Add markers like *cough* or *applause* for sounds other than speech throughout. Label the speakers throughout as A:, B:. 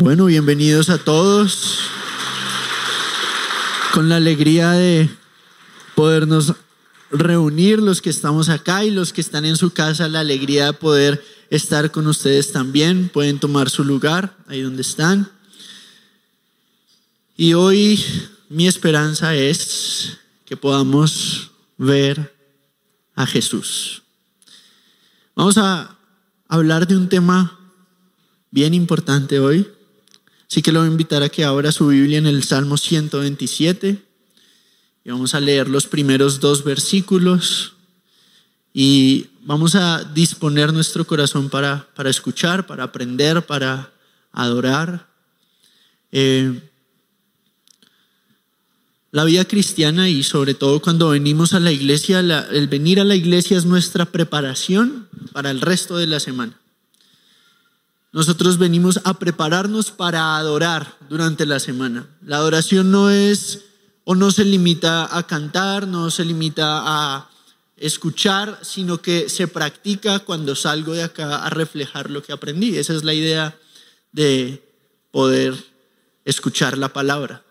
A: Bueno, bienvenidos a todos. Con la alegría de podernos reunir los que estamos acá y los que están en su casa, la alegría de poder estar con ustedes también. Pueden tomar su lugar ahí donde están. Y hoy mi esperanza es que podamos ver a Jesús. Vamos a hablar de un tema bien importante hoy. Así que lo voy a invitar a que abra su Biblia en el Salmo 127 y vamos a leer los primeros dos versículos y vamos a disponer nuestro corazón para, para escuchar, para aprender, para adorar. Eh, la vida cristiana y sobre todo cuando venimos a la iglesia, el venir a la iglesia es nuestra preparación para el resto de la semana. Nosotros venimos a prepararnos para adorar durante la semana. La adoración no es o no se limita a cantar, no se limita a escuchar, sino que se practica cuando salgo de acá a reflejar lo que aprendí. Esa es la idea de poder escuchar la palabra,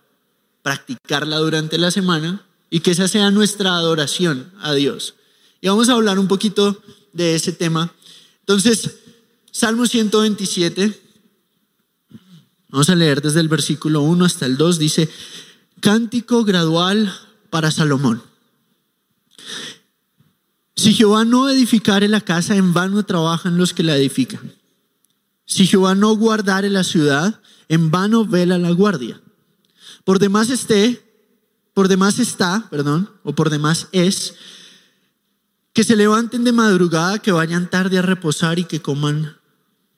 A: practicarla durante la semana y que esa sea nuestra adoración a Dios. Y vamos a hablar un poquito de ese tema. Entonces, Salmo 127, vamos a leer desde el versículo 1 hasta el 2, dice, cántico gradual para Salomón. Si Jehová no edificare la casa, en vano trabajan los que la edifican. Si Jehová no guardare la ciudad, en vano vela la guardia. Por demás esté, por demás está, perdón, o por demás es, que se levanten de madrugada, que vayan tarde a reposar y que coman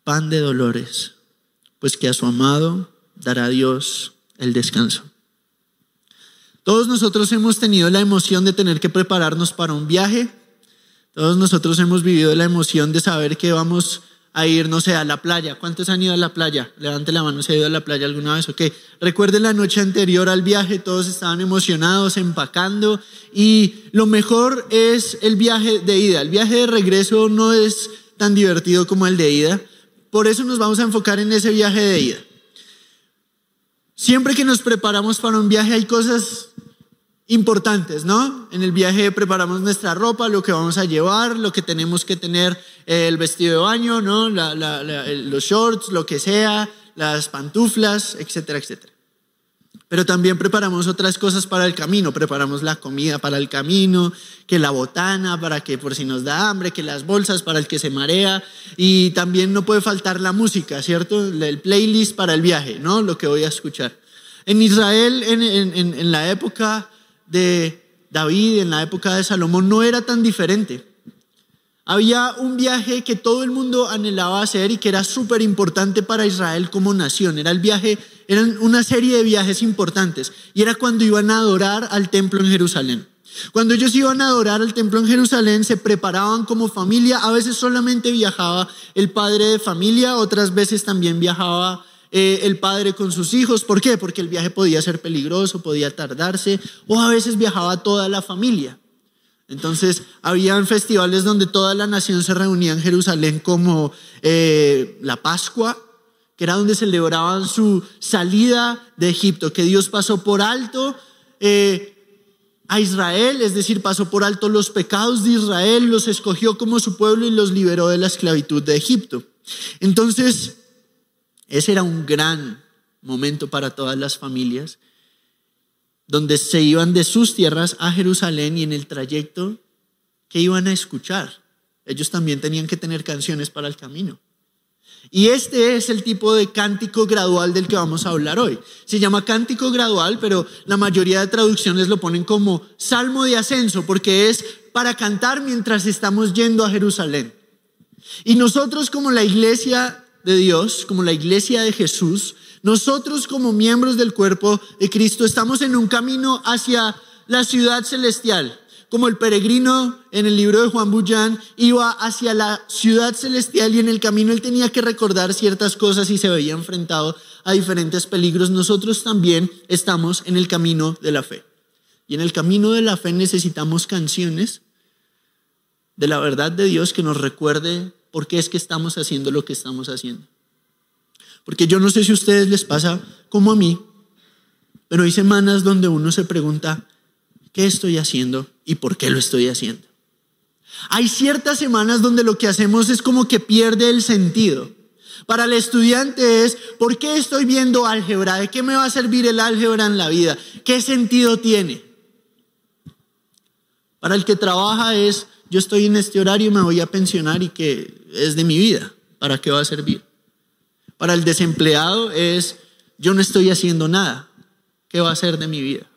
A: pan de dolores, pues que a su amado dará Dios el descanso. Todos nosotros hemos tenido la emoción de tener que prepararnos para un viaje. Todos nosotros hemos vivido la emoción de saber que vamos a ir, no sé, a la playa. ¿Cuántos han ido a la playa? Levante la mano, ¿se ha ido a la playa alguna vez? Ok. Recuerden la noche anterior al viaje, todos estaban emocionados, empacando. Y lo mejor es el viaje de ida. El viaje de regreso no es tan divertido como el de ida, por eso nos vamos a enfocar en ese viaje de ida. Siempre que nos preparamos para un viaje hay cosas importantes, ¿no? En el viaje preparamos nuestra ropa, lo que vamos a llevar, lo que tenemos que tener, el vestido de baño, ¿no? los shorts, lo que sea, las pantuflas, etcétera, etcétera. Pero también preparamos otras cosas para el camino. Preparamos la comida para el camino, que la botana para que por si nos da hambre, que las bolsas para el que se marea. Y también no puede faltar la música, ¿cierto? El playlist para el viaje, ¿no? Lo que voy a escuchar. En Israel, en, la época de David, en la época de Salomón, no era tan diferente. Había un viaje que todo el mundo anhelaba hacer y que era súper importante para Israel como nación. Era el viaje, eran una serie de viajes importantes. Y era cuando iban a adorar al templo en Jerusalén. Cuando ellos iban a adorar al templo en Jerusalén, se preparaban como familia. A veces solamente viajaba el padre de familia, otras veces también viajaba eh, el padre con sus hijos. ¿Por qué? Porque el viaje podía ser peligroso, podía tardarse, o a veces viajaba toda la familia. Entonces, habían festivales donde toda la nación se reunía en Jerusalén como eh, la Pascua, que era donde celebraban su salida de Egipto, que Dios pasó por alto eh, a Israel, es decir, pasó por alto los pecados de Israel, los escogió como su pueblo y los liberó de la esclavitud de Egipto. Entonces, ese era un gran momento para todas las familias donde se iban de sus tierras a Jerusalén y en el trayecto, ¿qué iban a escuchar? Ellos también tenían que tener canciones para el camino. Y este es el tipo de cántico gradual del que vamos a hablar hoy. Se llama cántico gradual, pero la mayoría de traducciones lo ponen como salmo de ascenso, porque es para cantar mientras estamos yendo a Jerusalén. Y nosotros como la iglesia de Dios, como la iglesia de Jesús, nosotros como miembros del cuerpo de Cristo estamos en un camino hacia la ciudad celestial, como el peregrino en el libro de Juan Bullán iba hacia la ciudad celestial y en el camino él tenía que recordar ciertas cosas y se veía enfrentado a diferentes peligros. Nosotros también estamos en el camino de la fe. Y en el camino de la fe necesitamos canciones de la verdad de Dios que nos recuerde por qué es que estamos haciendo lo que estamos haciendo. Porque yo no sé si a ustedes les pasa como a mí, pero hay semanas donde uno se pregunta, ¿qué estoy haciendo y por qué lo estoy haciendo? Hay ciertas semanas donde lo que hacemos es como que pierde el sentido. Para el estudiante es, ¿por qué estoy viendo álgebra? ¿De qué me va a servir el álgebra en la vida? ¿Qué sentido tiene? Para el que trabaja es, yo estoy en este horario, me voy a pensionar y que es de mi vida. ¿Para qué va a servir? Para el desempleado es, yo no estoy haciendo nada. ¿Qué va a ser de mi vida?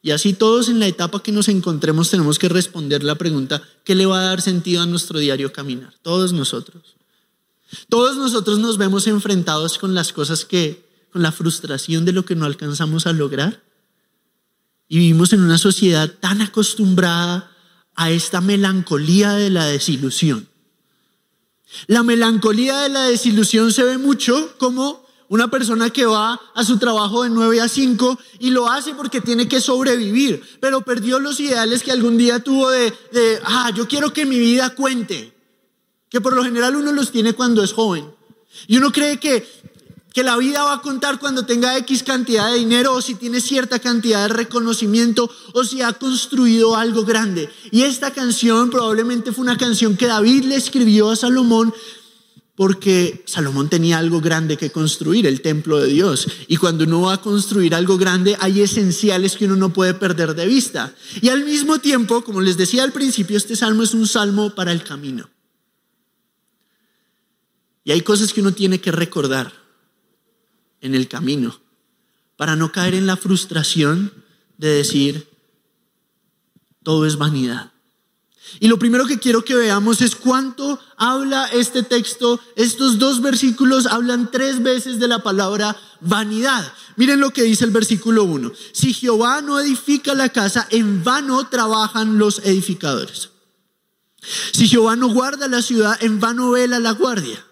A: Y así todos en la etapa que nos encontremos tenemos que responder la pregunta, ¿qué le va a dar sentido a nuestro diario caminar? Todos nosotros. Todos nosotros nos vemos enfrentados con las cosas que, con la frustración de lo que no alcanzamos a lograr. Y vivimos en una sociedad tan acostumbrada a esta melancolía de la desilusión. La melancolía de la desilusión se ve mucho como una persona que va a su trabajo de 9 a 5 y lo hace porque tiene que sobrevivir, pero perdió los ideales que algún día tuvo de, de, ah, yo quiero que mi vida cuente, que por lo general uno los tiene cuando es joven. Y uno cree que, que la vida va a contar cuando tenga X cantidad de dinero o si tiene cierta cantidad de reconocimiento o si ha construido algo grande. Y esta canción probablemente fue una canción que David le escribió a Salomón porque Salomón tenía algo grande que construir, el templo de Dios. Y cuando uno va a construir algo grande, hay esenciales que uno no puede perder de vista. Y al mismo tiempo, como les decía al principio, este salmo es un salmo para el camino. Y hay cosas que uno tiene que recordar en el camino, para no caer en la frustración de decir, todo es vanidad. Y lo primero que quiero que veamos es cuánto habla este texto. Estos dos versículos hablan tres veces de la palabra vanidad. Miren lo que dice el versículo 1. Si Jehová no edifica la casa, en vano trabajan los edificadores. Si Jehová no guarda la ciudad, en vano vela la guardia.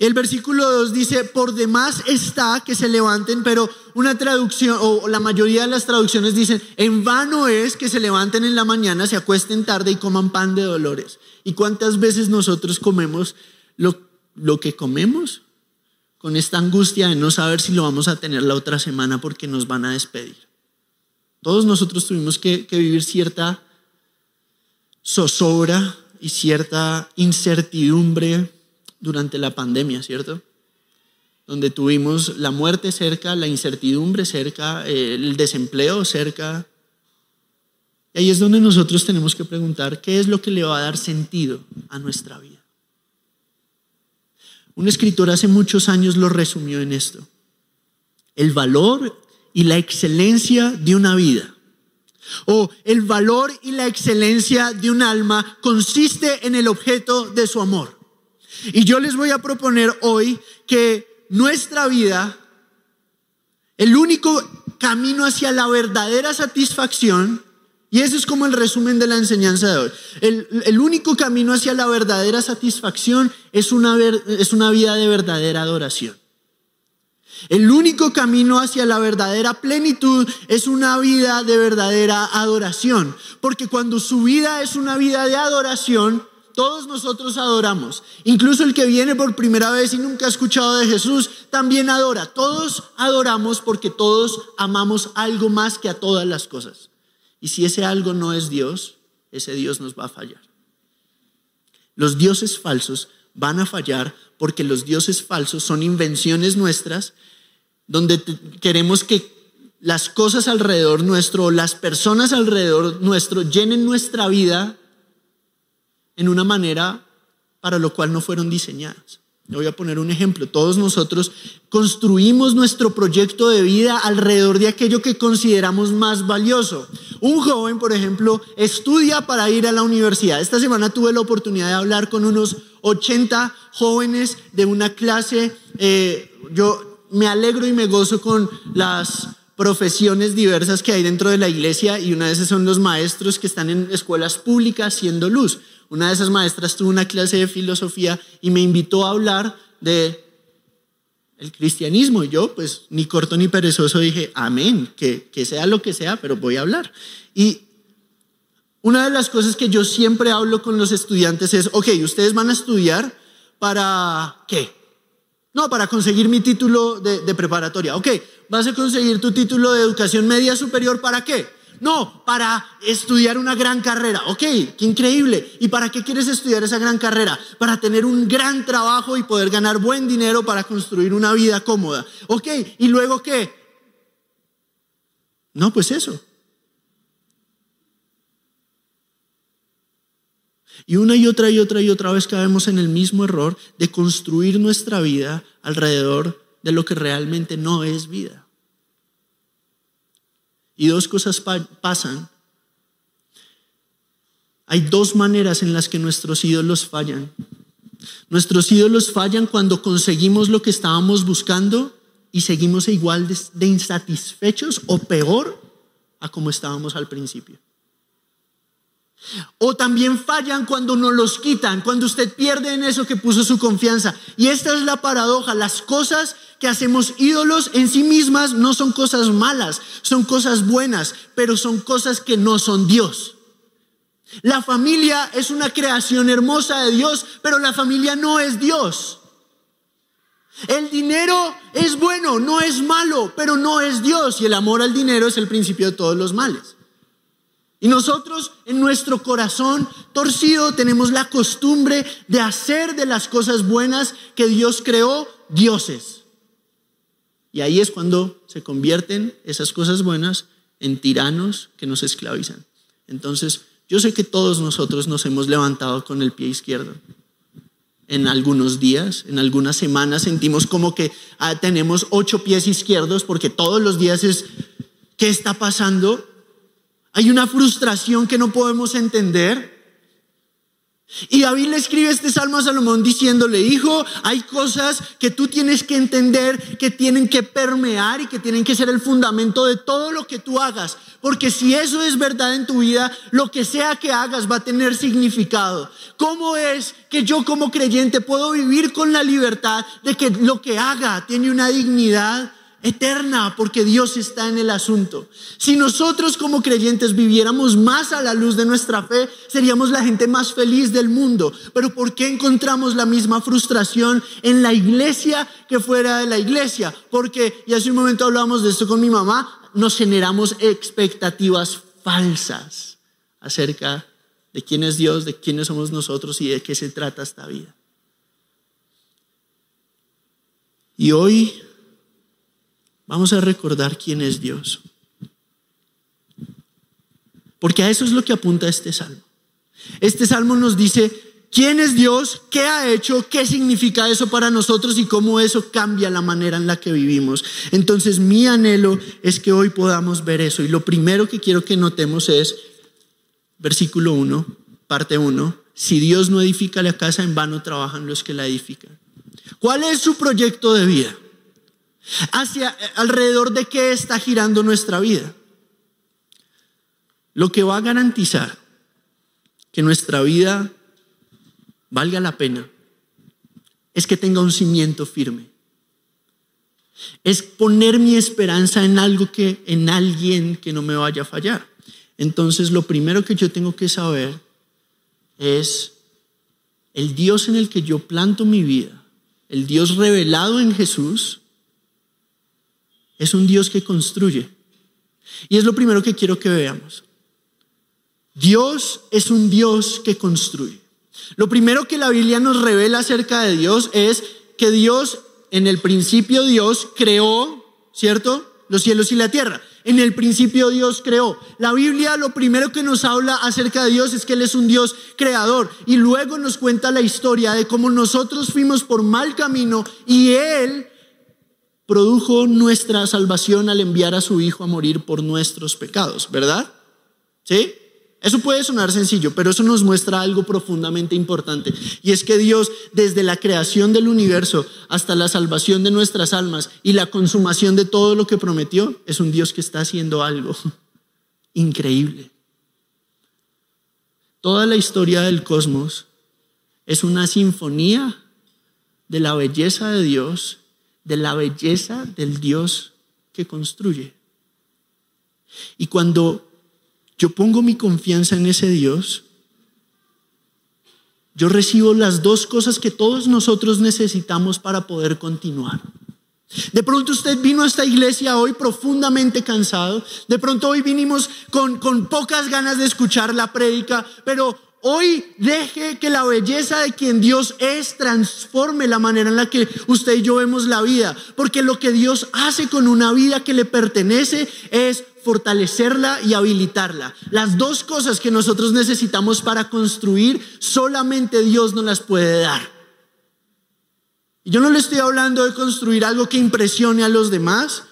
A: El versículo 2 dice, por demás está que se levanten, pero una traducción, o la mayoría de las traducciones dicen, en vano es que se levanten en la mañana, se acuesten tarde y coman pan de dolores. ¿Y cuántas veces nosotros comemos lo, lo que comemos? Con esta angustia de no saber si lo vamos a tener la otra semana porque nos van a despedir. Todos nosotros tuvimos que, que vivir cierta zozobra y cierta incertidumbre durante la pandemia, ¿cierto? Donde tuvimos la muerte cerca, la incertidumbre cerca, el desempleo cerca. Y ahí es donde nosotros tenemos que preguntar qué es lo que le va a dar sentido a nuestra vida. Un escritor hace muchos años lo resumió en esto. El valor y la excelencia de una vida o el valor y la excelencia de un alma consiste en el objeto de su amor. Y yo les voy a proponer hoy que nuestra vida, el único camino hacia la verdadera satisfacción, y eso es como el resumen de la enseñanza de hoy, el, único camino hacia la verdadera satisfacción es una, es una vida de verdadera adoración. El único camino hacia la verdadera plenitud es una vida de verdadera adoración. Porque cuando su vida es una vida de adoración, todos nosotros adoramos. Incluso el que viene por primera vez y nunca ha escuchado de Jesús también adora. Todos adoramos porque todos amamos algo más que a todas las cosas. Y si ese algo no es Dios, ese Dios nos va a fallar. Los dioses falsos van a fallar porque los dioses falsos son invenciones nuestras donde queremos que las cosas alrededor nuestro, las personas alrededor nuestro llenen nuestra vida en una manera para lo cual no fueron diseñadas. Le voy a poner un ejemplo. Todos nosotros construimos nuestro proyecto de vida alrededor de aquello que consideramos más valioso. Un joven, por ejemplo, estudia para ir a la universidad. Esta semana tuve la oportunidad de hablar con unos 80 jóvenes de una clase. Eh, yo me alegro y me gozo con las profesiones diversas que hay dentro de la iglesia y una de esas son los maestros que están en escuelas públicas siendo luz. Una de esas maestras tuvo una clase de filosofía y me invitó a hablar de el cristianismo. Y yo, pues, ni corto ni perezoso, dije, amén, que, que sea lo que sea, pero voy a hablar. Y una de las cosas que yo siempre hablo con los estudiantes es, ok, ustedes van a estudiar para qué? No, para conseguir mi título de, de preparatoria. Ok, vas a conseguir tu título de educación media superior, ¿para qué? No, para estudiar una gran carrera. Ok, qué increíble. ¿Y para qué quieres estudiar esa gran carrera? Para tener un gran trabajo y poder ganar buen dinero para construir una vida cómoda. Ok, ¿y luego qué? No, pues eso. Y una y otra y otra y otra vez caemos en el mismo error de construir nuestra vida alrededor de lo que realmente no es vida. Y dos cosas pasan. Hay dos maneras en las que nuestros ídolos fallan. Nuestros ídolos fallan cuando conseguimos lo que estábamos buscando y seguimos igual de, insatisfechos o peor a como estábamos al principio. O también fallan cuando nos los quitan, cuando usted pierde en eso que puso su confianza. Y esta es la paradoja. Las cosas que hacemos ídolos en sí mismas no son cosas malas, son cosas buenas, pero son cosas que no son Dios. La familia es una creación hermosa de Dios, pero la familia no es Dios. El dinero es bueno, no es malo, pero no es Dios. Y el amor al dinero es el principio de todos los males. Y nosotros en nuestro corazón torcido tenemos la costumbre de hacer de las cosas buenas que Dios creó dioses. Y ahí es cuando se convierten esas cosas buenas en tiranos que nos esclavizan. Entonces, yo sé que todos nosotros nos hemos levantado con el pie izquierdo. En algunos días, en algunas semanas sentimos como que ah, tenemos ocho pies izquierdos porque todos los días es, ¿qué está pasando? Hay una frustración que no podemos entender. Y David le escribe este salmo a Salomón diciéndole, hijo, hay cosas que tú tienes que entender, que tienen que permear y que tienen que ser el fundamento de todo lo que tú hagas. Porque si eso es verdad en tu vida, lo que sea que hagas va a tener significado. ¿Cómo es que yo como creyente puedo vivir con la libertad de que lo que haga tiene una dignidad? Eterna porque Dios está en el asunto. Si nosotros como creyentes viviéramos más a la luz de nuestra fe, seríamos la gente más feliz del mundo. Pero ¿por qué encontramos la misma frustración en la iglesia que fuera de la iglesia? Porque, y hace un momento hablábamos de esto con mi mamá, nos generamos expectativas falsas acerca de quién es Dios, de quiénes somos nosotros y de qué se trata esta vida. Y hoy Vamos a recordar quién es Dios. Porque a eso es lo que apunta este salmo. Este salmo nos dice quién es Dios, qué ha hecho, qué significa eso para nosotros y cómo eso cambia la manera en la que vivimos. Entonces mi anhelo es que hoy podamos ver eso. Y lo primero que quiero que notemos es versículo 1, parte 1. Si Dios no edifica la casa, en vano trabajan los que la edifican. ¿Cuál es su proyecto de vida? Hacia alrededor de qué está girando nuestra vida. Lo que va a garantizar que nuestra vida valga la pena es que tenga un cimiento firme. Es poner mi esperanza en algo que en alguien que no me vaya a fallar. Entonces, lo primero que yo tengo que saber es el Dios en el que yo planto mi vida, el Dios revelado en Jesús, es un Dios que construye. Y es lo primero que quiero que veamos. Dios es un Dios que construye. Lo primero que la Biblia nos revela acerca de Dios es que Dios, en el principio Dios creó, ¿cierto? Los cielos y la tierra. En el principio Dios creó. La Biblia lo primero que nos habla acerca de Dios es que Él es un Dios creador. Y luego nos cuenta la historia de cómo nosotros fuimos por mal camino y Él produjo nuestra salvación al enviar a su Hijo a morir por nuestros pecados, ¿verdad? ¿Sí? Eso puede sonar sencillo, pero eso nos muestra algo profundamente importante. Y es que Dios, desde la creación del universo hasta la salvación de nuestras almas y la consumación de todo lo que prometió, es un Dios que está haciendo algo *laughs* increíble. Toda la historia del cosmos es una sinfonía de la belleza de Dios de la belleza del Dios que construye. Y cuando yo pongo mi confianza en ese Dios, yo recibo las dos cosas que todos nosotros necesitamos para poder continuar. De pronto usted vino a esta iglesia hoy profundamente cansado. De pronto hoy vinimos con, con pocas ganas de escuchar la prédica, pero hoy deje que la belleza de quien Dios es transforme la manera en la que usted y yo vemos la vida. Porque lo que Dios hace con una vida que le pertenece es fortalecerla y habilitarla. Las dos cosas que nosotros necesitamos para construir, solamente Dios nos las puede dar. Yo no le estoy hablando de construir algo que impresione a los demás.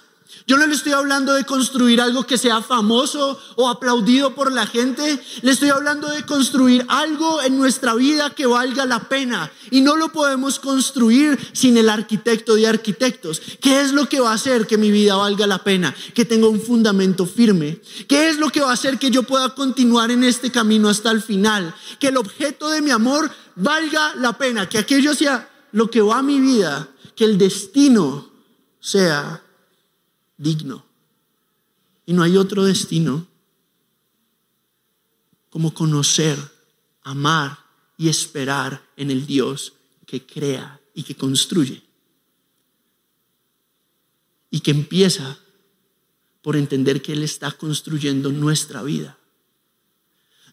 A: Yo no le estoy hablando de construir algo que sea famoso o aplaudido por la gente. Le estoy hablando de construir algo en nuestra vida que valga la pena. Y no lo podemos construir sin el arquitecto de arquitectos. ¿Qué es lo que va a hacer que mi vida valga la pena? Que tenga un fundamento firme. ¿Qué es lo que va a hacer que yo pueda continuar en este camino hasta el final? Que el objeto de mi amor valga la pena. Que aquello sea lo que va a mi vida, que el destino sea digno. Y no hay otro destino como conocer, amar y esperar en el Dios que crea y que construye. Y que empieza por entender que Él está construyendo nuestra vida.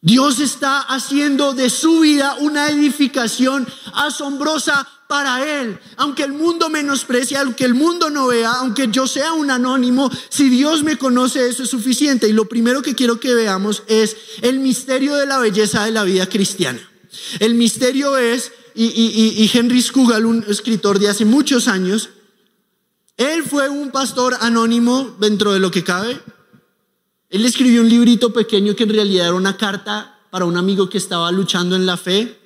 A: Dios está haciendo de su vida una edificación asombrosa para Él. Aunque el mundo menosprecie, aunque el mundo no vea, aunque yo sea un anónimo, si Dios me conoce, eso es suficiente. Y lo primero que quiero que veamos es el misterio de la belleza de la vida cristiana. El misterio es, y, Henry Scougal, un escritor de hace muchos años, él fue un pastor anónimo dentro de lo que cabe, él escribió un librito pequeño que en realidad era una carta para un amigo que estaba luchando en la fe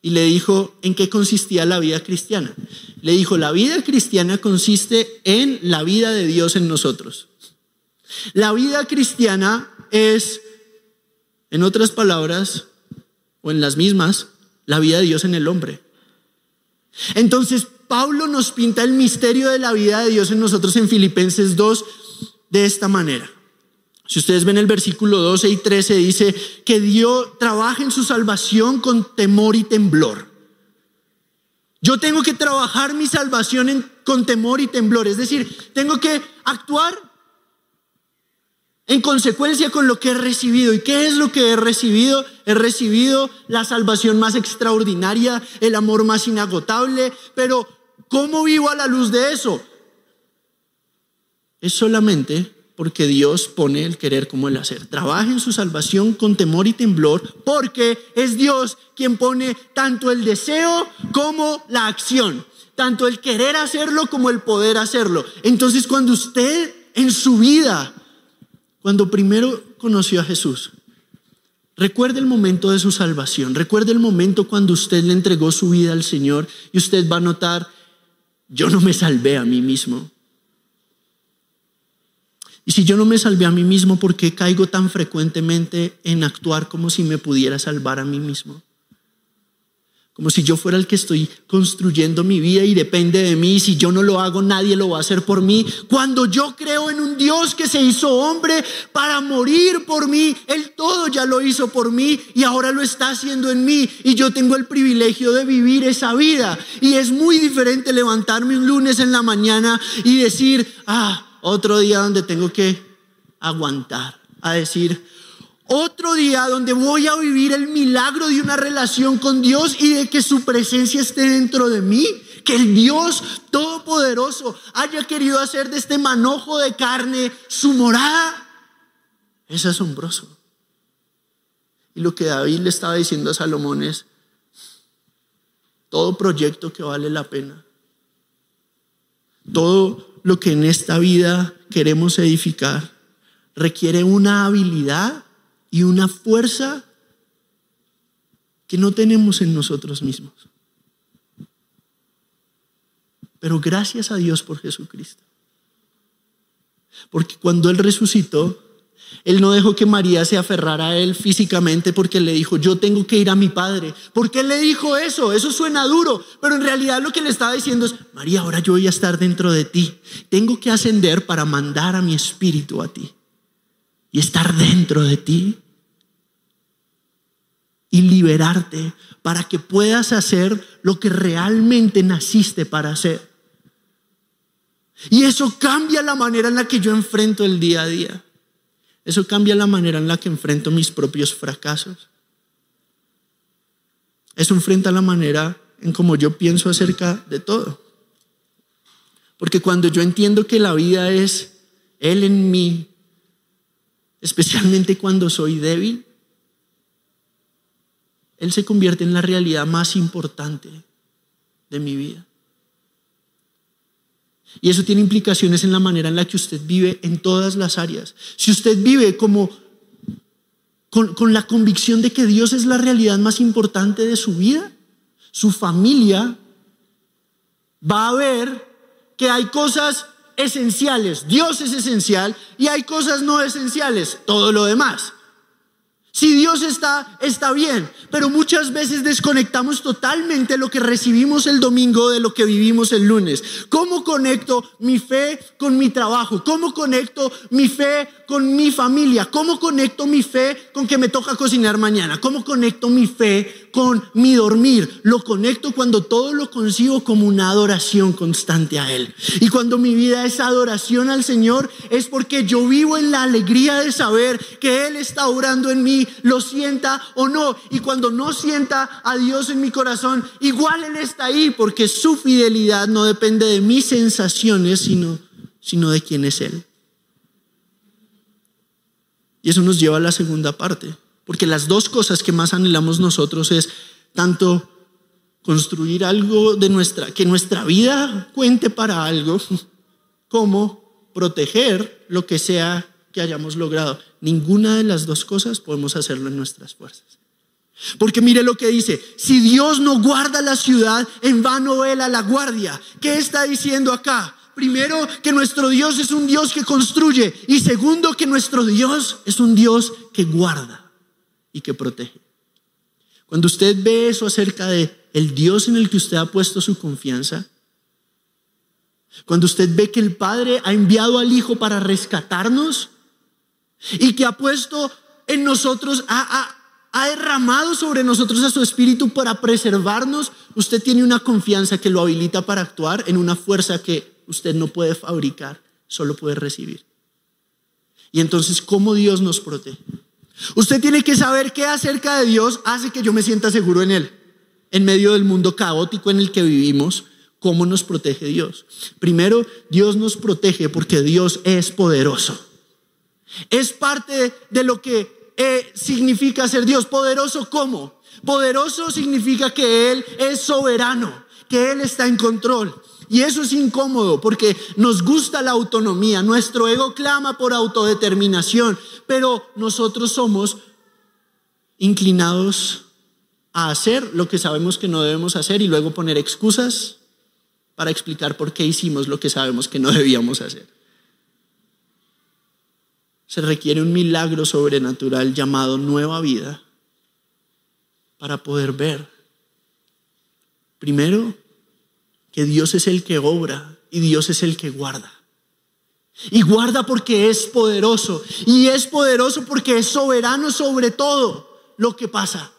A: y le dijo en qué consistía la vida cristiana. Le dijo, la vida cristiana consiste en la vida de Dios en nosotros. La vida cristiana es, en otras palabras, o en las mismas, la vida de Dios en el hombre. Entonces, Pablo nos pinta el misterio de la vida de Dios en nosotros en Filipenses 2 de esta manera. Si ustedes ven el versículo 12 y 13, dice que Dios trabaja en su salvación con temor y temblor. Yo tengo que trabajar mi salvación con temor y temblor, es decir, tengo que actuar en consecuencia con lo que he recibido. ¿Y qué es lo que he recibido? He recibido la salvación más extraordinaria, el amor más inagotable, pero ¿cómo vivo a la luz de eso? Es solamente porque Dios pone el querer como el hacer. Trabaja en su salvación con temor y temblor, porque es Dios quien pone tanto el deseo como la acción, tanto el querer hacerlo como el poder hacerlo. Entonces cuando usted en su vida, cuando primero conoció a Jesús, recuerde el momento de su salvación, recuerde el momento cuando usted le entregó su vida al Señor y usted va a notar, yo no me salvé a mí mismo. Y si yo no me salvé a mí mismo, ¿por qué caigo tan frecuentemente en actuar como si me pudiera salvar a mí mismo? Como si yo fuera el que estoy construyendo mi vida y depende de mí. Si yo no lo hago, nadie lo va a hacer por mí. Cuando yo creo en un Dios que se hizo hombre para morir por mí, Él todo ya lo hizo por mí y ahora lo está haciendo en mí. Y yo tengo el privilegio de vivir esa vida. Y es muy diferente levantarme un lunes en la mañana y decir, ah, otro día donde tengo que aguantar, a decir, otro día donde voy a vivir el milagro de una relación con Dios y de que su presencia esté dentro de mí. Que el Dios Todopoderoso haya querido hacer de este manojo de carne su morada. Es asombroso. Y lo que David le estaba diciendo a Salomón es, todo proyecto que vale la pena, todo lo que en esta vida queremos edificar requiere una habilidad y una fuerza que no tenemos en nosotros mismos. Pero gracias a Dios por Jesucristo. Porque cuando Él resucitó, él no dejó que María se aferrara a él físicamente porque le dijo, yo tengo que ir a mi padre. ¿Por qué le dijo eso? Eso suena duro, pero en realidad lo que le estaba diciendo es, María, ahora yo voy a estar dentro de ti. Tengo que ascender para mandar a mi espíritu a ti y estar dentro de ti. y liberarte para que puedas hacer lo que realmente naciste para hacer. Y eso cambia la manera en la que yo enfrento el día a día. Eso cambia la manera en la que enfrento mis propios fracasos. Eso enfrenta la manera en cómo yo pienso acerca de todo. Porque cuando yo entiendo que la vida es Él en mí, especialmente cuando soy débil, Él se convierte en la realidad más importante de mi vida. Y eso tiene implicaciones en la manera en la que usted vive en todas las áreas. Si usted vive como con, con, la convicción de que Dios es la realidad más importante de su vida, su familia va a ver que hay cosas esenciales, Dios es esencial, y hay cosas no esenciales, todo lo demás. Si Dios está, está bien, pero muchas veces desconectamos totalmente lo que recibimos el domingo de lo que vivimos el lunes. ¿Cómo conecto mi fe con mi trabajo? ¿Cómo conecto mi fe con mi familia? ¿Cómo conecto mi fe con que me toca cocinar mañana? ¿Cómo conecto mi fe con mi dormir? Lo conecto cuando todo lo consigo como una adoración constante a Él. Y cuando mi vida es adoración al Señor, es porque yo vivo en la alegría de saber que Él está orando en mí, lo sienta o no. Y cuando no sienta a Dios en mi corazón, igual Él está ahí, porque su fidelidad no depende de mis sensaciones, sino, sino de quién es Él. Y eso nos lleva a la segunda parte, porque las dos cosas que más anhelamos nosotros es tanto construir algo de nuestra, que nuestra vida cuente para algo, *laughs* como proteger lo que sea hayamos logrado. Ninguna de las dos cosas podemos hacerlo en nuestras fuerzas. Porque mire lo que dice, si Dios no guarda la ciudad, en vano vela la guardia. ¿Qué está diciendo acá? Primero, que nuestro Dios es un Dios que construye. Y segundo, que nuestro Dios es un Dios que guarda y que protege. Cuando usted ve eso acerca de el Dios en el que usted ha puesto su confianza, cuando usted ve que el Padre ha enviado al Hijo para rescatarnos y que ha puesto en nosotros, ha, ha derramado sobre nosotros a su Espíritu para preservarnos, usted tiene una confianza que lo habilita para actuar en una fuerza que usted no puede fabricar, solo puede recibir. Y entonces, ¿cómo Dios nos protege? Usted tiene que saber qué acerca de Dios hace que yo me sienta seguro en Él, en medio del mundo caótico en el que vivimos. ¿Cómo nos protege Dios? Primero, Dios nos protege porque Dios es poderoso. Es parte de lo que eh, significa ser Dios. Poderoso ¿cómo? Poderoso significa que Él es soberano, que Él está en control. Y eso es incómodo porque nos gusta la autonomía, nuestro ego clama por autodeterminación, pero nosotros somos inclinados a hacer lo que sabemos que no debemos hacer y luego poner excusas para explicar por qué hicimos lo que sabemos que no *laughs* debíamos hacer. Se requiere un milagro sobrenatural llamado nueva vida para poder ver. Primero, que Dios es el que obra y Dios es el que guarda. Y guarda porque es poderoso. Y es poderoso porque es soberano sobre todo lo que pasa.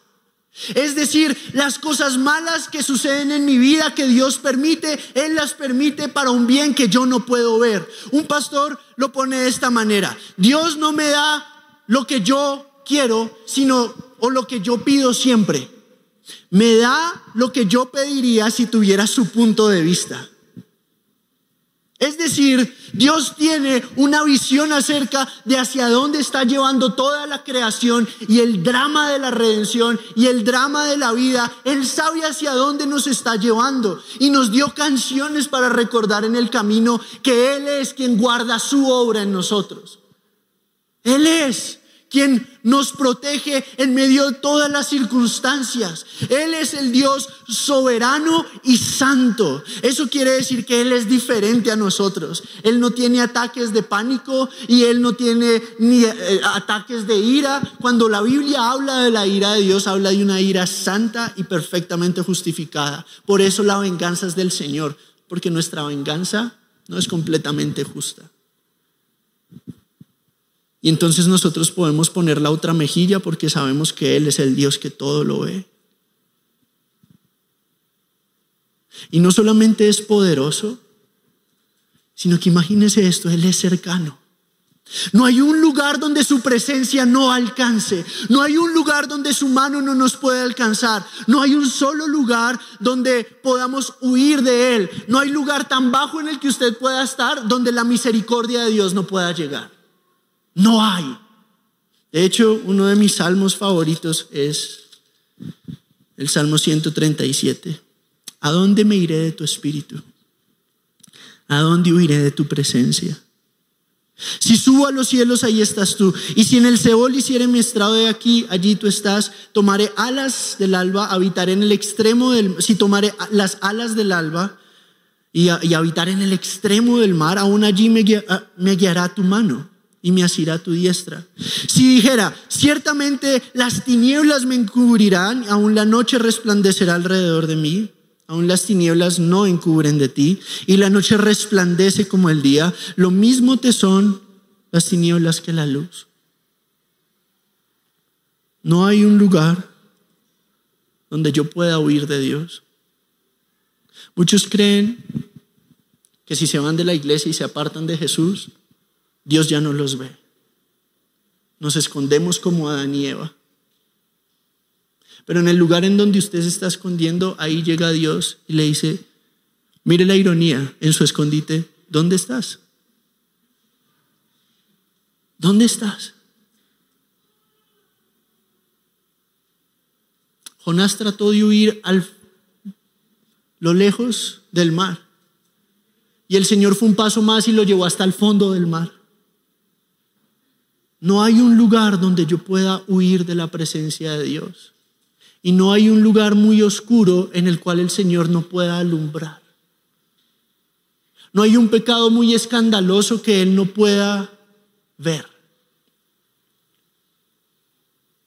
A: Es decir, las cosas malas que suceden en mi vida que Dios permite, Él las permite para un bien que yo no puedo ver. Un pastor lo pone de esta manera. Dios no me da lo que yo quiero, sino o lo que yo pido siempre me da lo que yo pediría si tuviera su punto de vista. Es decir, Dios tiene una visión acerca de hacia dónde está llevando toda la creación y el drama de la redención y el drama de la vida. Él sabe hacia dónde nos está llevando y nos dio canciones para recordar en el camino que Él es quien guarda su obra en nosotros. Él es quien nos protege en medio de todas las circunstancias. Él es el Dios soberano y santo. Eso quiere decir que Él es diferente a nosotros. Él no tiene ataques de pánico y Él no tiene ni eh, ataques de ira. Cuando la Biblia habla de la ira de Dios, habla de una ira santa y perfectamente justificada. Por eso la venganza es del Señor, porque nuestra venganza no es completamente justa. Y entonces nosotros podemos poner la otra mejilla porque sabemos que Él es el Dios que todo lo ve. Y no solamente es poderoso, sino que imagínese esto, Él es cercano. No hay un lugar donde su presencia no alcance. No hay un lugar donde su mano no nos pueda alcanzar. No hay un solo lugar donde podamos huir de Él. No hay lugar tan bajo en el que usted pueda estar donde la misericordia de Dios no pueda llegar. No hay. De hecho, uno de mis salmos favoritos es el Salmo 137. ¿A dónde me iré de tu espíritu? ¿A dónde huiré de tu presencia? Si subo a los cielos, ahí estás tú. Y si en el Seol hiciere mi estrado de aquí, allí tú estás. Tomaré alas del alba, habitaré en el extremo del... Si tomaré las alas del alba y, habitaré en el extremo del mar, aún allí me, me guiará tu mano y me asirá tu diestra. Si dijera, ciertamente las tinieblas me encubrirán, aún la noche resplandecerá alrededor de mí, aún las tinieblas no encubren de ti, y la noche resplandece como el día, lo mismo te son las tinieblas que la luz. No hay un lugar donde yo pueda huir de Dios. Muchos creen que si se van de la iglesia y se apartan de Jesús, Dios ya no los ve. Nos escondemos como Adán y Eva. Pero en el lugar en donde usted se está escondiendo, ahí llega Dios y le dice, mire la ironía en su escondite, ¿dónde estás? ¿Dónde estás? Jonás trató de huir a lo lejos del mar. Y el Señor fue un paso más y lo llevó hasta el fondo del mar. No hay un lugar donde yo pueda huir de la presencia de Dios. Y no hay un lugar muy oscuro en el cual el Señor no pueda alumbrar. No hay un pecado muy escandaloso que Él no pueda ver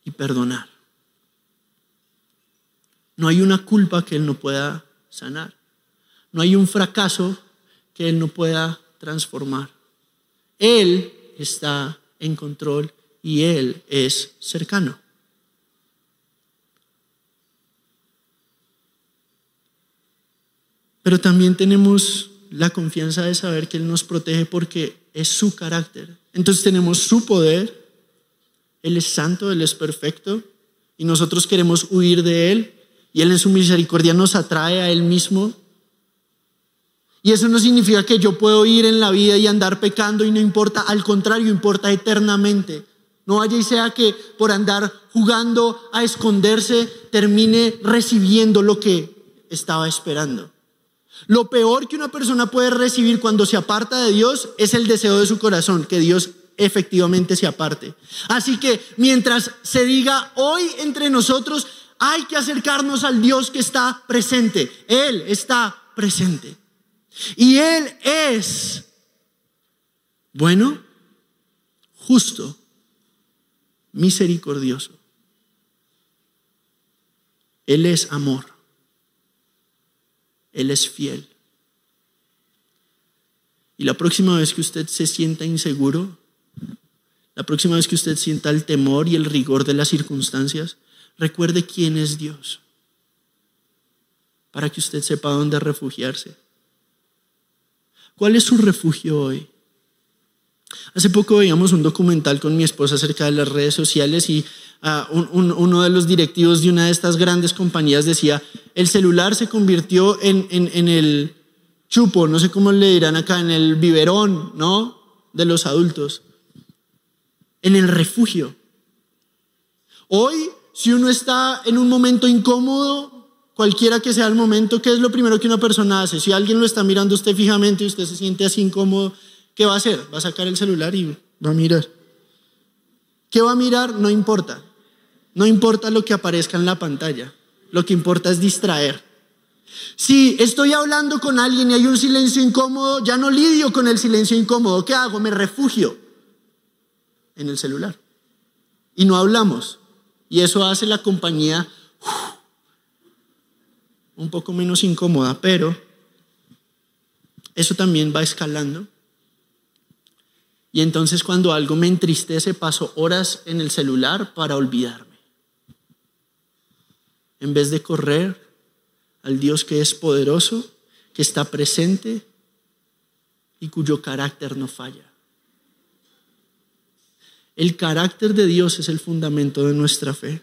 A: y perdonar. No hay una culpa que Él no pueda sanar. No hay un fracaso que Él no pueda transformar. Él está en control y Él es cercano. Pero también tenemos la confianza de saber que Él nos protege porque es su carácter. Entonces tenemos su poder, Él es santo, Él es perfecto y nosotros queremos huir de Él y Él en su misericordia nos atrae a Él mismo y eso no significa que yo puedo ir en la vida y andar pecando y no importa, al contrario, importa eternamente. No vaya y sea que por andar jugando a esconderse termine recibiendo lo que estaba esperando. Lo peor que una persona puede recibir cuando se aparta de Dios es el deseo de su corazón, que Dios efectivamente se aparte. Así que mientras se diga hoy entre nosotros, hay que acercarnos al Dios que está presente. Él está presente. Y Él es bueno, justo, misericordioso. Él es amor. Él es fiel. Y la próxima vez que usted se sienta inseguro, la próxima vez que usted sienta el temor y el rigor de las circunstancias, recuerde quién es Dios, para que usted sepa dónde refugiarse. ¿Cuál es su refugio hoy? Hace poco veíamos un documental con mi esposa acerca de las redes sociales y ah, uno de los directivos de una de estas grandes compañías decía, el celular se convirtió en, en el chupo, no sé cómo le dirán acá, en el biberón, ¿no? De los adultos, en el refugio. Hoy, si uno está en un momento incómodo, cualquiera que sea el momento, ¿qué es lo primero que una persona hace? Si alguien lo está mirando usted fijamente y usted se siente así incómodo, ¿qué va a hacer? Va a sacar el celular y va a mirar. ¿Qué va a mirar? No importa. No importa lo que aparezca en la pantalla. Lo que importa es distraer. Si estoy hablando con alguien y hay un silencio incómodo, ya no lidio con el silencio incómodo. ¿Qué hago? Me refugio en el celular. Y no hablamos. Y eso hace la compañía un poco menos incómoda, pero eso también va escalando. Y entonces cuando algo me entristece paso horas en el celular para olvidarme. En vez de correr al Dios que es poderoso, que está presente y cuyo carácter no falla. El carácter de Dios es el fundamento de nuestra fe.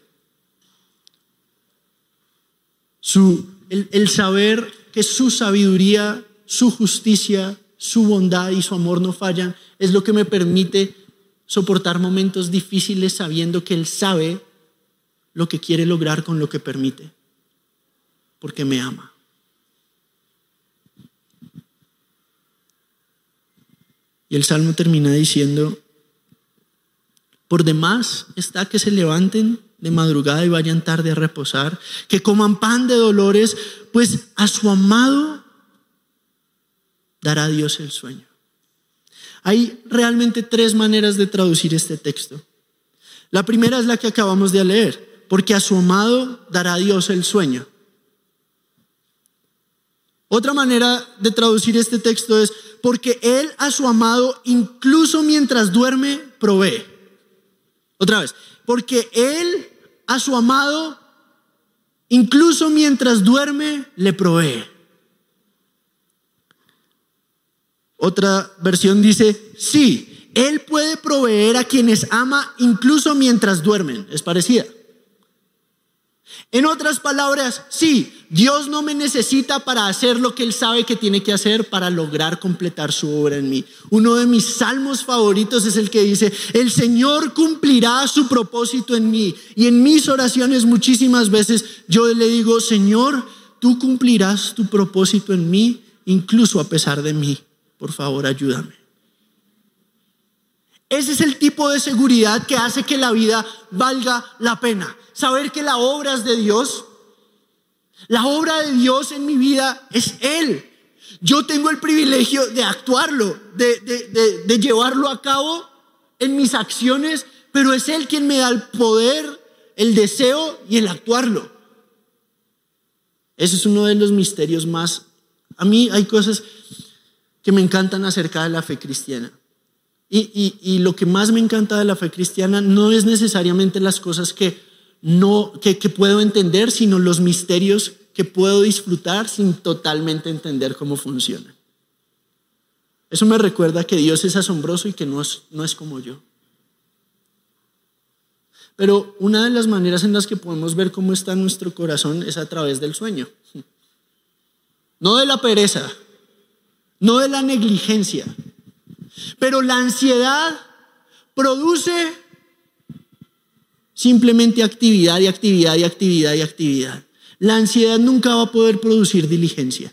A: Su, el, saber que su sabiduría, su justicia, su bondad y su amor no fallan es lo que me permite soportar momentos difíciles sabiendo que Él sabe lo que quiere lograr con lo que permite, porque me ama. Y el salmo termina diciendo, por demás está que se levanten de madrugada y vayan tarde a reposar, que coman pan de dolores, pues a su amado dará Dios el sueño. Hay realmente tres maneras de traducir este texto. La primera es la que acabamos de leer, porque a su amado dará Dios el sueño. Otra manera de traducir este texto es, porque Él a su amado, incluso mientras duerme, provee. Otra vez, porque Él a su amado, incluso mientras duerme, le provee. Otra versión dice, sí, Él puede proveer a quienes ama incluso mientras duermen. Es parecida. En otras palabras, sí, Dios no me necesita para hacer lo que Él sabe que tiene que hacer para lograr completar su obra en mí. Uno de mis salmos favoritos es el que dice, el Señor cumplirá su propósito en mí. Y en mis oraciones muchísimas veces yo le digo, Señor, tú cumplirás tu propósito en mí, incluso a pesar de mí. Por favor, ayúdame. Ese es el tipo de seguridad que hace que la vida valga la pena. Saber que la obra es de Dios. La obra de Dios en mi vida es Él. Yo tengo el privilegio de actuarlo, de, llevarlo a cabo en mis acciones, pero es Él quien me da el poder, el deseo y el actuarlo. Ese es uno de los misterios más... A mí hay cosas que me encantan acerca de la fe cristiana. Y, lo que más me encanta de la fe cristiana no es necesariamente las cosas que, no, que, puedo entender, sino los misterios que puedo disfrutar sin totalmente entender cómo funciona. Eso me recuerda que Dios es asombroso y que no es, no es como yo. Pero una de las maneras en las que podemos ver cómo está nuestro corazón es a través del sueño. No de la pereza, no de la negligencia, pero la ansiedad produce simplemente actividad y actividad y actividad y actividad. La ansiedad nunca va a poder producir diligencia.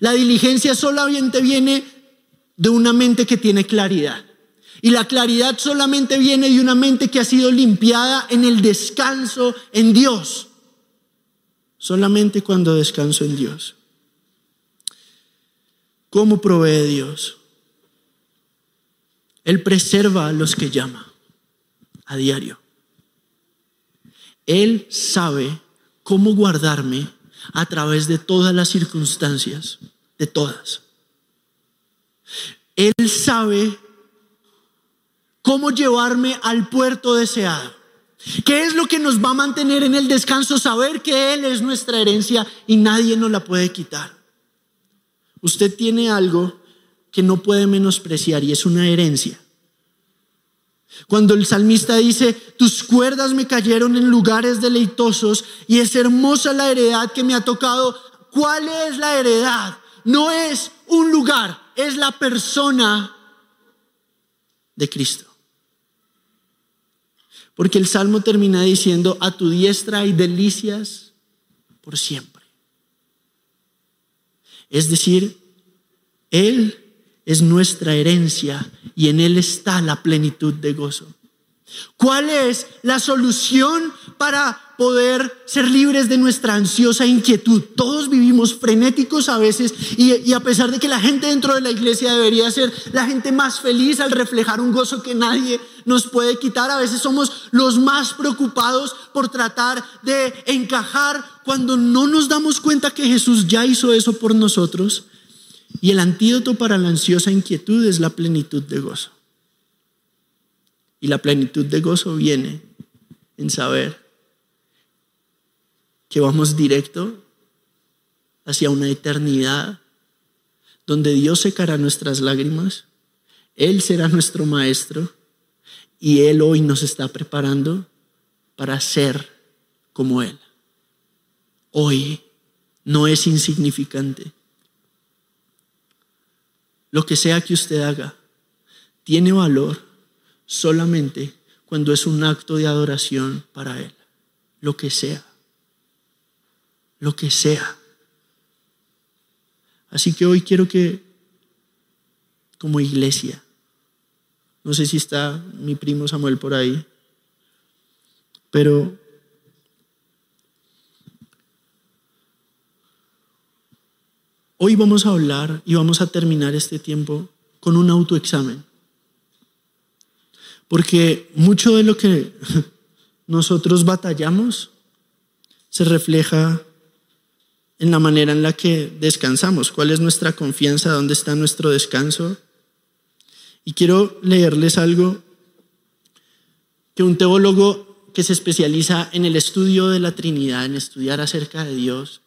A: La diligencia solamente viene de una mente que tiene claridad. Y la claridad solamente viene de una mente que ha sido limpiada en el descanso en Dios. Solamente cuando descanso en Dios. ¿Cómo provee Dios? Él preserva a los que llama a diario. Él sabe cómo guardarme a través de todas las circunstancias, de todas. Él sabe cómo llevarme al puerto deseado. ¿Qué es lo que nos va a mantener en el descanso? Saber que Él es nuestra herencia y nadie nos la puede quitar. Usted tiene algo que no puede menospreciar y es una herencia. Cuando el salmista dice, tus cuerdas me cayeron en lugares deleitosos y es hermosa la heredad que me ha tocado. ¿Cuál es la heredad? No es un lugar, es la persona de Cristo. Porque el salmo termina diciendo, a tu diestra hay delicias por siempre. Es decir, Él es nuestra herencia y en Él está la plenitud de gozo. ¿Cuál es la solución para poder ser libres de nuestra ansiosa inquietud? Todos vivimos frenéticos a veces y, a pesar de que la gente dentro de la iglesia debería ser la gente más feliz al reflejar un gozo que nadie nos puede quitar, a veces somos los más preocupados por tratar de encajar cuando no nos damos cuenta que Jesús ya hizo eso por nosotros Y el antídoto para la ansiosa inquietud es la plenitud de gozo. Y la plenitud de gozo viene en saber que vamos directo hacia una eternidad donde Dios secará nuestras lágrimas, Él será nuestro maestro y Él hoy nos está preparando para ser como Él. Hoy no es insignificante. Lo que sea que usted haga tiene valor solamente cuando es un acto de adoración para Él. Lo que sea. Lo que sea. Así que hoy quiero que, como iglesia, no sé si está mi primo Samuel por ahí, pero hoy vamos a hablar y vamos a terminar este tiempo con un autoexamen. Porque mucho de lo que *laughs* nosotros batallamos se refleja en la manera en la que descansamos, cuál es nuestra confianza, dónde está nuestro descanso. Y quiero leerles algo que un teólogo que se especializa en el estudio de la Trinidad, en estudiar acerca de Dios,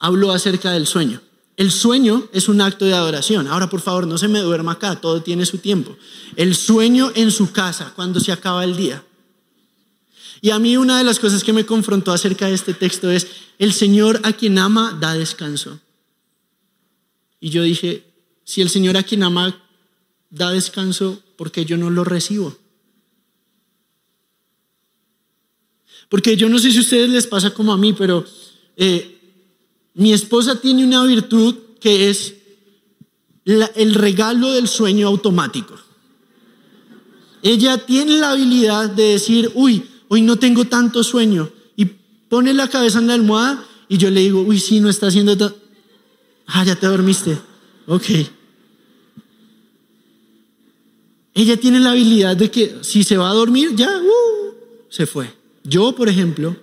A: habló acerca del sueño. El sueño es un acto de adoración. Ahora, por favor, no se me duerma acá, todo tiene su tiempo. El sueño en su casa, cuando se acaba el día. Y a mí una de las cosas que me confrontó acerca de este texto es, el Señor a quien ama da descanso. Y yo dije, si el Señor a quien ama da descanso, ¿por qué yo no lo recibo? Porque yo no sé si a ustedes les pasa como a mí, pero eh, mi esposa tiene una virtud que es el regalo del sueño automático. Ella tiene la habilidad de decir, uy, hoy no tengo tanto sueño. Y pone la cabeza en la almohada y yo le digo, uy, sí, no está haciendo... Ah, ya te dormiste. Ok. Ella tiene la habilidad de que si se va a dormir, ya, uh, se fue. Yo, por ejemplo,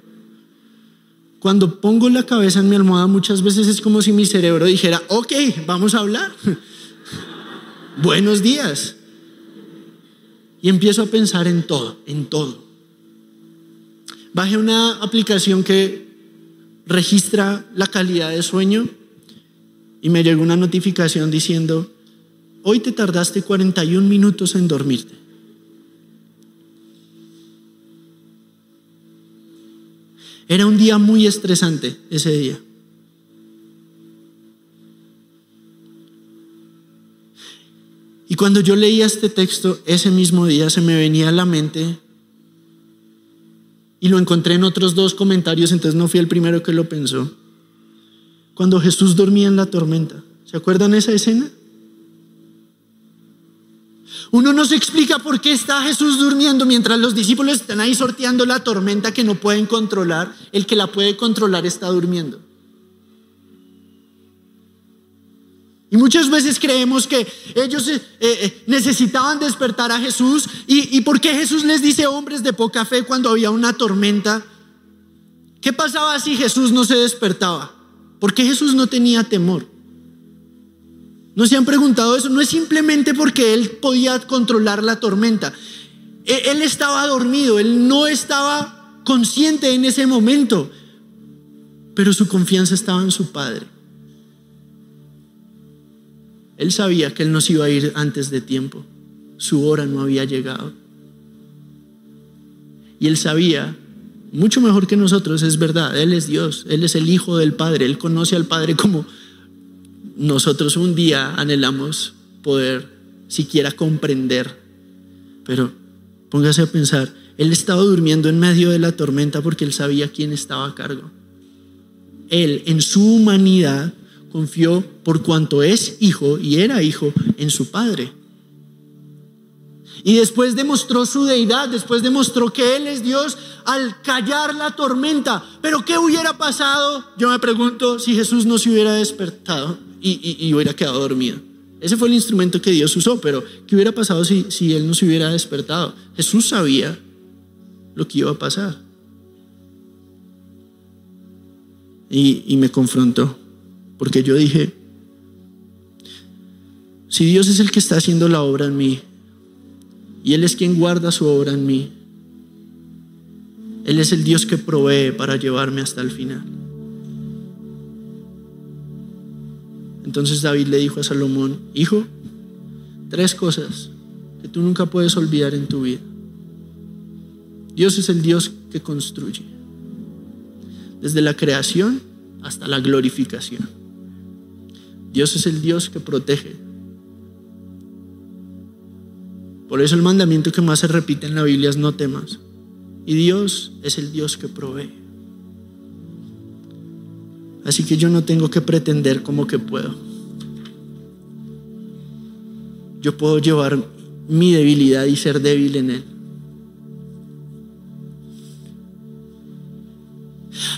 A: cuando pongo la cabeza en mi almohada, muchas veces es como si mi cerebro dijera, ok, vamos a hablar. *laughs* Buenos días. Y empiezo a pensar en todo, en todo. Bajé una aplicación que registra la calidad de sueño y me llegó una notificación diciendo, hoy te tardaste 41 minutos en dormirte. Era un día muy estresante ese día. Y cuando yo leía este texto, ese mismo día se me venía a la mente y lo encontré en otros dos comentarios, entonces no fui el primero que lo pensó. Cuando Jesús dormía en la tormenta. ¿Se acuerdan esa escena? Uno no se explica por qué está Jesús durmiendo mientras los discípulos están ahí sorteando la tormenta que no pueden controlar. El que la puede controlar está durmiendo. Y muchas veces creemos que ellos eh, eh, necesitaban despertar a Jesús. ¿Y, ¿Y por qué Jesús les dice hombres de poca fe cuando había una tormenta? ¿Qué pasaba si Jesús no se despertaba? ¿Por qué Jesús no tenía temor? ¿No se han preguntado eso? No es simplemente porque él podía controlar la tormenta. E, él estaba dormido, él no estaba consciente en ese momento, pero su confianza estaba en su Padre. Él sabía que él no se iba a ir antes de tiempo, su hora no había llegado. Y él sabía, mucho mejor que nosotros, es verdad, Él es Dios, Él es el Hijo del Padre, Él conoce al Padre como nosotros un día anhelamos poder siquiera comprender. Pero póngase a pensar, él estaba durmiendo en medio de la tormenta porque él sabía quién estaba a cargo. Él en su humanidad confió por cuanto es hijo y era hijo en su padre. Y después demostró su deidad, después demostró que Él es Dios al callar la tormenta. Pero ¿qué hubiera pasado? Yo me pregunto si Jesús no se hubiera despertado y, hubiera quedado dormido. Ese fue el instrumento que Dios usó, pero ¿qué hubiera pasado si, si Él no se hubiera despertado? Jesús sabía lo que iba a pasar. Y, y me confrontó, porque yo dije, Si Dios es el que está haciendo la obra en mí, y Él es quien guarda su obra en mí, Él es el Dios que provee para llevarme hasta el final. Entonces David le dijo a Salomón, hijo, tres cosas que tú nunca puedes olvidar en tu vida. Dios es el Dios que construye, desde la creación hasta la glorificación. Dios es el Dios que protege. Por eso el mandamiento que más se repite en la Biblia es no temas. Y Dios es el Dios que provee. Así que yo no tengo que pretender como que puedo. Yo puedo llevar mi debilidad y ser débil en Él.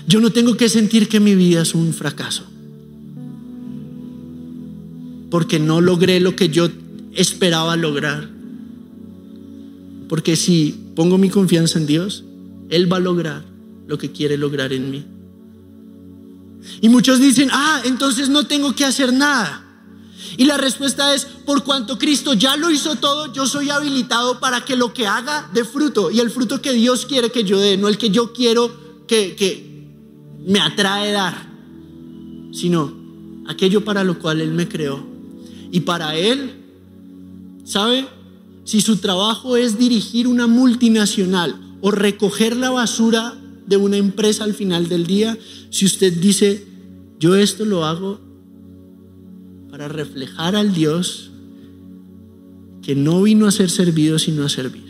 A: Yo no tengo que sentir que mi vida es un fracaso. Porque no logré lo que yo esperaba lograr. Porque si pongo mi confianza en Dios, Él va a lograr lo que quiere lograr en mí. Y muchos dicen, ah, entonces no tengo que hacer nada. Y la respuesta es, por cuanto Cristo ya lo hizo todo, yo soy habilitado para que lo que haga dé fruto. Y el fruto que Dios quiere que yo dé, no el que yo quiero que, me atrae dar, sino aquello para lo cual Él me creó. Y para Él, ¿sabe? Si su trabajo es dirigir una multinacional o recoger la basura de una empresa al final del día, si usted dice, yo esto lo hago para reflejar al Dios que no vino a ser servido sino a servir.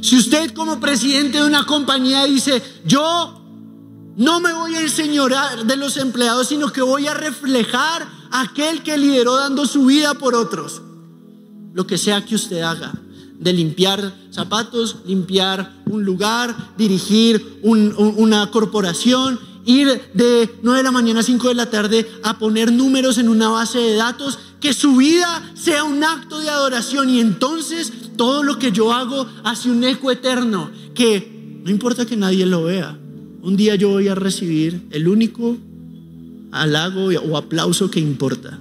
A: Si usted como presidente de una compañía dice, yo no me voy a enseñorar de los empleados, sino que voy a reflejar a aquel que lideró dando su vida por otros. Lo que sea que usted haga, de limpiar zapatos, limpiar un lugar, dirigir una corporación, ir de 9 de la mañana a 5 de la tarde a poner números en una base de datos, que su vida sea un acto de adoración y entonces todo lo que yo hago hace un eco eterno, que no importa que nadie lo vea, un día yo voy a recibir el único halago o aplauso que importa.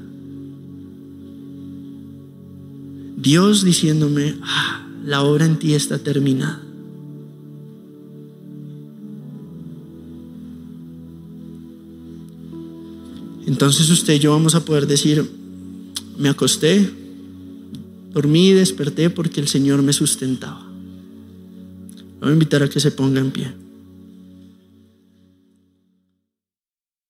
A: Dios diciéndome, ah, la obra en ti está terminada. Entonces usted y yo vamos a poder decir, me acosté, dormí y desperté porque el Señor me sustentaba. Voy a invitar a que se ponga en pie.